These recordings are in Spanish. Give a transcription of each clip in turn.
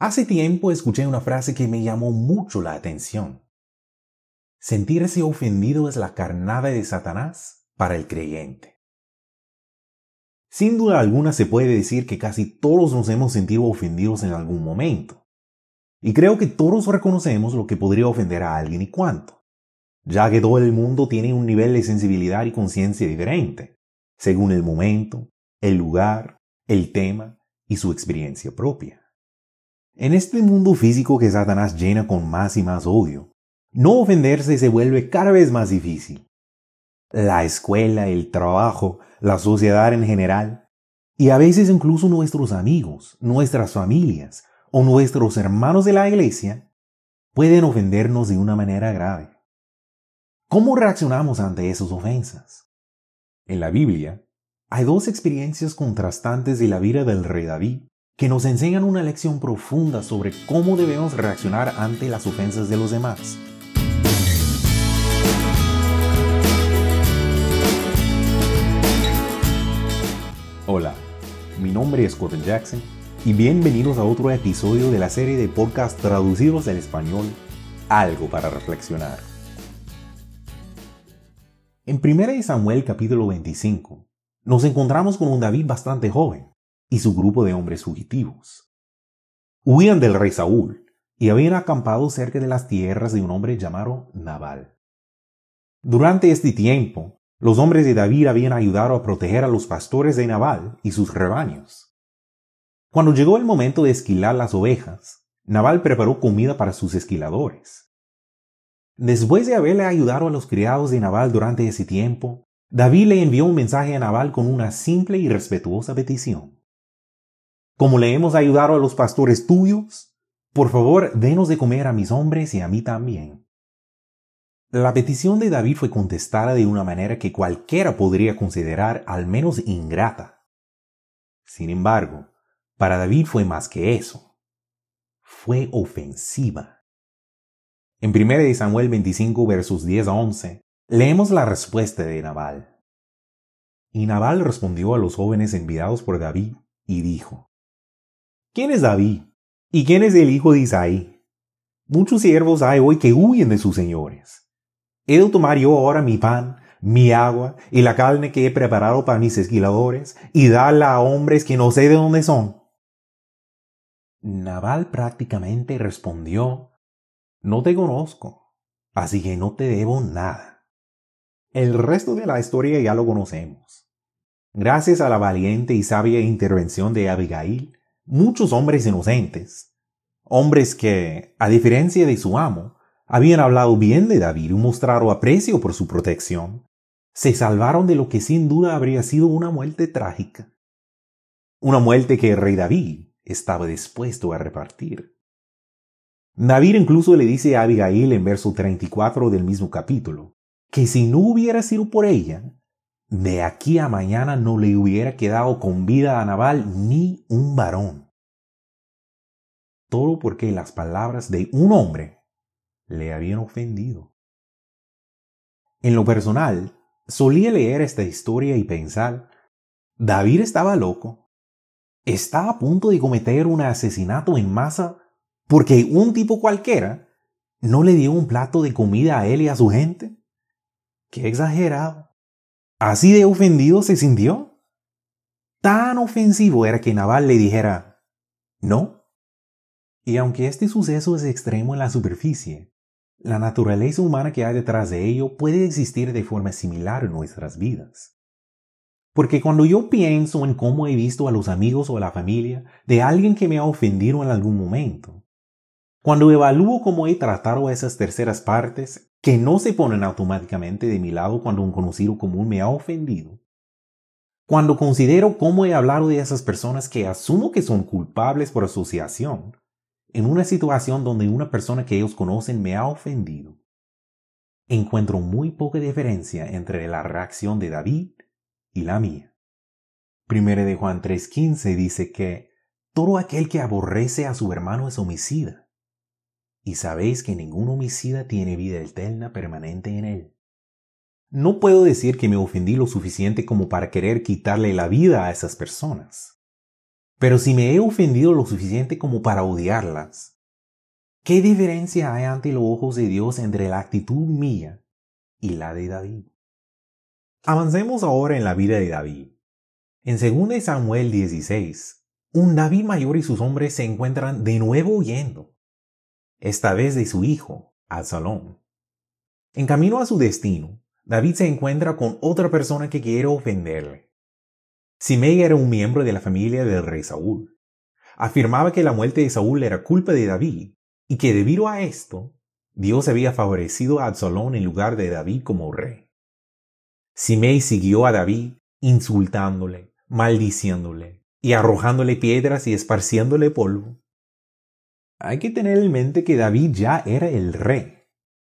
Hace tiempo escuché una frase que me llamó mucho la atención. Sentirse ofendido es la carnada de Satanás para el creyente. Sin duda alguna se puede decir que casi todos nos hemos sentido ofendidos en algún momento. Y creo que todos reconocemos lo que podría ofender a alguien y cuánto, ya que todo el mundo tiene un nivel de sensibilidad y conciencia diferente, según el momento, el lugar, el tema y su experiencia propia. En este mundo físico que Satanás llena con más y más odio, no ofenderse se vuelve cada vez más difícil. La escuela, el trabajo, la sociedad en general, y a veces incluso nuestros amigos, nuestras familias o nuestros hermanos de la iglesia, pueden ofendernos de una manera grave. ¿Cómo reaccionamos ante esas ofensas? En la Biblia hay dos experiencias contrastantes de la vida del rey David que nos enseñan una lección profunda sobre cómo debemos reaccionar ante las ofensas de los demás. Hola, mi nombre es Gordon Jackson y bienvenidos a otro episodio de la serie de podcast traducidos al español Algo para reflexionar. En 1 Samuel capítulo 25 nos encontramos con un David bastante joven y su grupo de hombres fugitivos. Huían del rey Saúl y habían acampado cerca de las tierras de un hombre llamado Nabal. Durante este tiempo, los hombres de David habían ayudado a proteger a los pastores de Nabal y sus rebaños. Cuando llegó el momento de esquilar las ovejas, Nabal preparó comida para sus esquiladores. Después de haberle ayudado a los criados de Nabal durante ese tiempo, David le envió un mensaje a Nabal con una simple y respetuosa petición. Como le hemos ayudado a los pastores tuyos, por favor, denos de comer a mis hombres y a mí también. La petición de David fue contestada de una manera que cualquiera podría considerar al menos ingrata. Sin embargo, para David fue más que eso. Fue ofensiva. En 1 Samuel 25 versos 10 a 11, leemos la respuesta de Nabal. Y Nabal respondió a los jóvenes enviados por David y dijo, ¿Quién es David? ¿Y quién es el hijo de Isaí? Muchos siervos hay hoy que huyen de sus señores ¿He de tomar yo ahora mi pan, mi agua y la carne que he preparado para mis esquiladores y darla a hombres que no sé de dónde son? Naval prácticamente respondió, No te conozco, así que no te debo nada. El resto de la historia ya lo conocemos. Gracias a la valiente y sabia intervención de Abigail, muchos hombres inocentes, hombres que, a diferencia de su amo, habían hablado bien de David y mostrado aprecio por su protección, se salvaron de lo que sin duda habría sido una muerte trágica. Una muerte que el rey David estaba dispuesto a repartir. David incluso le dice a Abigail en verso 34 del mismo capítulo, que si no hubiera sido por ella, de aquí a mañana no le hubiera quedado con vida a Nabal ni un varón. Todo porque las palabras de un hombre le habían ofendido. En lo personal, solía leer esta historia y pensar, David estaba loco. Está a punto de cometer un asesinato en masa porque un tipo cualquiera no le dio un plato de comida a él y a su gente. Qué exagerado. Así de ofendido se sintió. Tan ofensivo era que Naval le dijera, no. Y aunque este suceso es extremo en la superficie, la naturaleza humana que hay detrás de ello puede existir de forma similar en nuestras vidas. Porque cuando yo pienso en cómo he visto a los amigos o a la familia de alguien que me ha ofendido en algún momento, cuando evalúo cómo he tratado a esas terceras partes que no se ponen automáticamente de mi lado cuando un conocido común me ha ofendido, cuando considero cómo he hablado de esas personas que asumo que son culpables por asociación, en una situación donde una persona que ellos conocen me ha ofendido, encuentro muy poca diferencia entre la reacción de David y la mía. Primero de Juan 3:15 dice que todo aquel que aborrece a su hermano es homicida, y sabéis que ningún homicida tiene vida eterna permanente en él. No puedo decir que me ofendí lo suficiente como para querer quitarle la vida a esas personas. Pero si me he ofendido lo suficiente como para odiarlas, ¿qué diferencia hay ante los ojos de Dios entre la actitud mía y la de David? Avancemos ahora en la vida de David. En 2 Samuel 16, un David mayor y sus hombres se encuentran de nuevo huyendo, esta vez de su hijo, Absalón. En camino a su destino, David se encuentra con otra persona que quiere ofenderle. Simei era un miembro de la familia del rey Saúl. Afirmaba que la muerte de Saúl era culpa de David y que debido a esto, Dios había favorecido a Absalón en lugar de David como rey. Simei siguió a David insultándole, maldiciéndole y arrojándole piedras y esparciéndole polvo. Hay que tener en mente que David ya era el rey.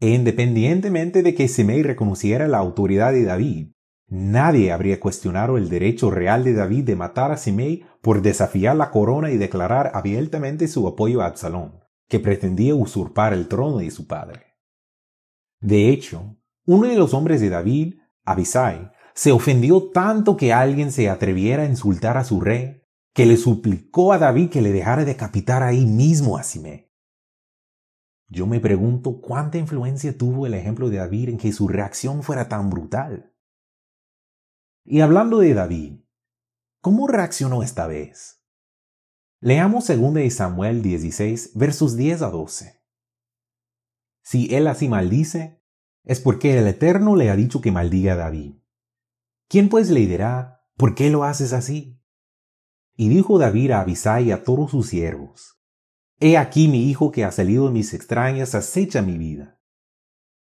E independientemente de que Simei reconociera la autoridad de David, nadie habría cuestionado el derecho real de David de matar a Simei por desafiar la corona y declarar abiertamente su apoyo a Absalón, que pretendía usurpar el trono de su padre. De hecho, uno de los hombres de David, Abisai, se ofendió tanto que alguien se atreviera a insultar a su rey, que le suplicó a David que le dejara decapitar ahí mismo a Simei. Yo me pregunto cuánta influencia tuvo el ejemplo de David en que su reacción fuera tan brutal. Y hablando de David, ¿cómo reaccionó esta vez? Leamos 2 Samuel 16, versos 10 a 12. Si él así maldice, es porque el Eterno le ha dicho que maldiga a David. ¿Quién pues le dirá, ¿por qué lo haces así? Y dijo David a Abisai y a todos sus siervos, He aquí mi hijo que ha salido de mis extrañas acecha mi vida.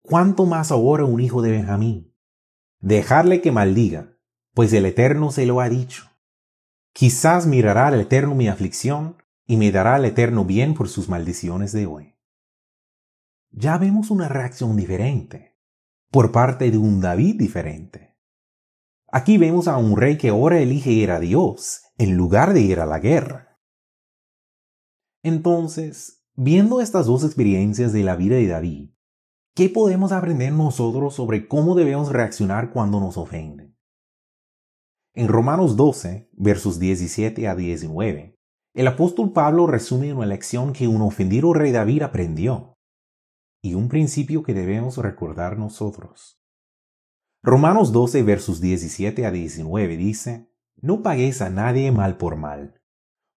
¿Cuánto más ahora un hijo de Benjamín? Dejarle que maldiga, pues el Eterno se lo ha dicho. Quizás mirará al Eterno mi aflicción y me dará el Eterno bien por sus maldiciones de hoy. Ya vemos una reacción diferente, por parte de un David diferente. Aquí vemos a un rey que ahora elige ir a Dios en lugar de ir a la guerra. Entonces, viendo estas dos experiencias de la vida de David, ¿qué podemos aprender nosotros sobre cómo debemos reaccionar cuando nos ofenden? En Romanos 12, versos 17 a 19, el apóstol Pablo resume una lección que un ofendido rey David aprendió y un principio que debemos recordar nosotros. Romanos 12 versos 17 a 19 dice, No paguéis a nadie mal por mal.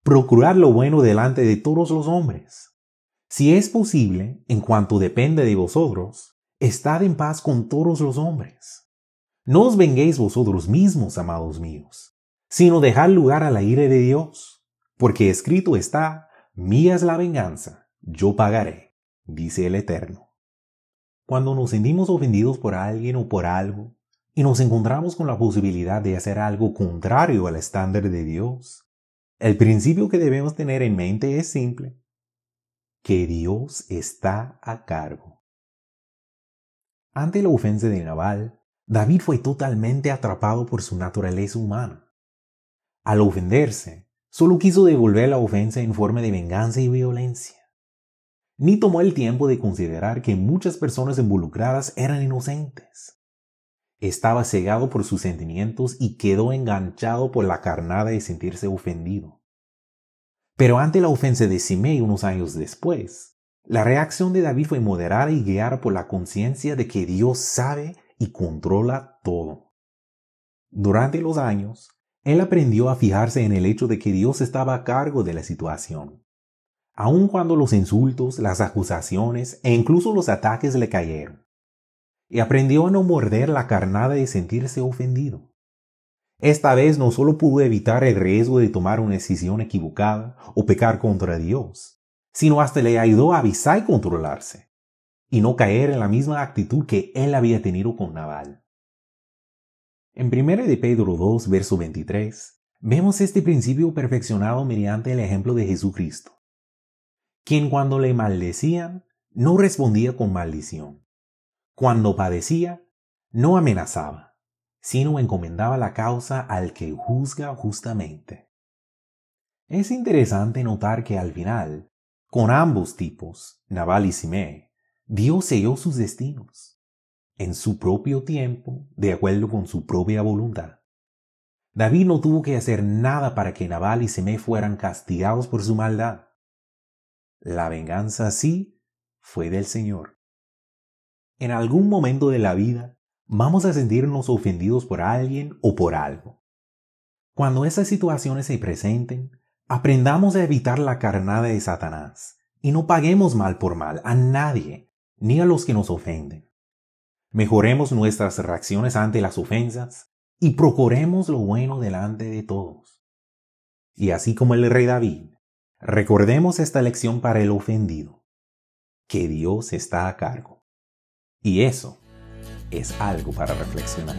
Procurad lo bueno delante de todos los hombres. Si es posible, en cuanto depende de vosotros, estad en paz con todos los hombres. No os venguéis vosotros mismos, amados míos, sino dejad lugar a la de Dios, porque escrito está, mía es la venganza, yo pagaré, dice el Eterno. Cuando nos sentimos ofendidos por alguien o por algo, y nos encontramos con la posibilidad de hacer algo contrario al estándar de Dios, el principio que debemos tener en mente es simple, que Dios está a cargo. Ante la ofensa de Nabal, David fue totalmente atrapado por su naturaleza humana. Al ofenderse, solo quiso devolver la ofensa en forma de venganza y violencia. Ni tomó el tiempo de considerar que muchas personas involucradas eran inocentes. Estaba cegado por sus sentimientos y quedó enganchado por la carnada de sentirse ofendido. Pero ante la ofensa de Simei unos años después, la reacción de David fue moderada y guiada por la conciencia de que Dios sabe y controla todo. Durante los años, él aprendió a fijarse en el hecho de que Dios estaba a cargo de la situación. Aun cuando los insultos, las acusaciones e incluso los ataques le cayeron y aprendió a no morder la carnada y sentirse ofendido. Esta vez no solo pudo evitar el riesgo de tomar una decisión equivocada o pecar contra Dios, sino hasta le ayudó a avisar y controlarse, y no caer en la misma actitud que él había tenido con Naval. En 1 de Pedro 2, verso 23, vemos este principio perfeccionado mediante el ejemplo de Jesucristo, quien cuando le maldecían, no respondía con maldición, cuando padecía, no amenazaba, sino encomendaba la causa al que juzga justamente. Es interesante notar que al final, con ambos tipos, Naval y Simé, Dios selló sus destinos, en su propio tiempo, de acuerdo con su propia voluntad. David no tuvo que hacer nada para que Nabal y Semé fueran castigados por su maldad. La venganza sí fue del Señor. En algún momento de la vida vamos a sentirnos ofendidos por alguien o por algo. Cuando esas situaciones se presenten, aprendamos a evitar la carnada de Satanás y no paguemos mal por mal a nadie, ni a los que nos ofenden. Mejoremos nuestras reacciones ante las ofensas y procuremos lo bueno delante de todos. Y así como el rey David, recordemos esta lección para el ofendido, que Dios está a cargo. Y eso es algo para reflexionar.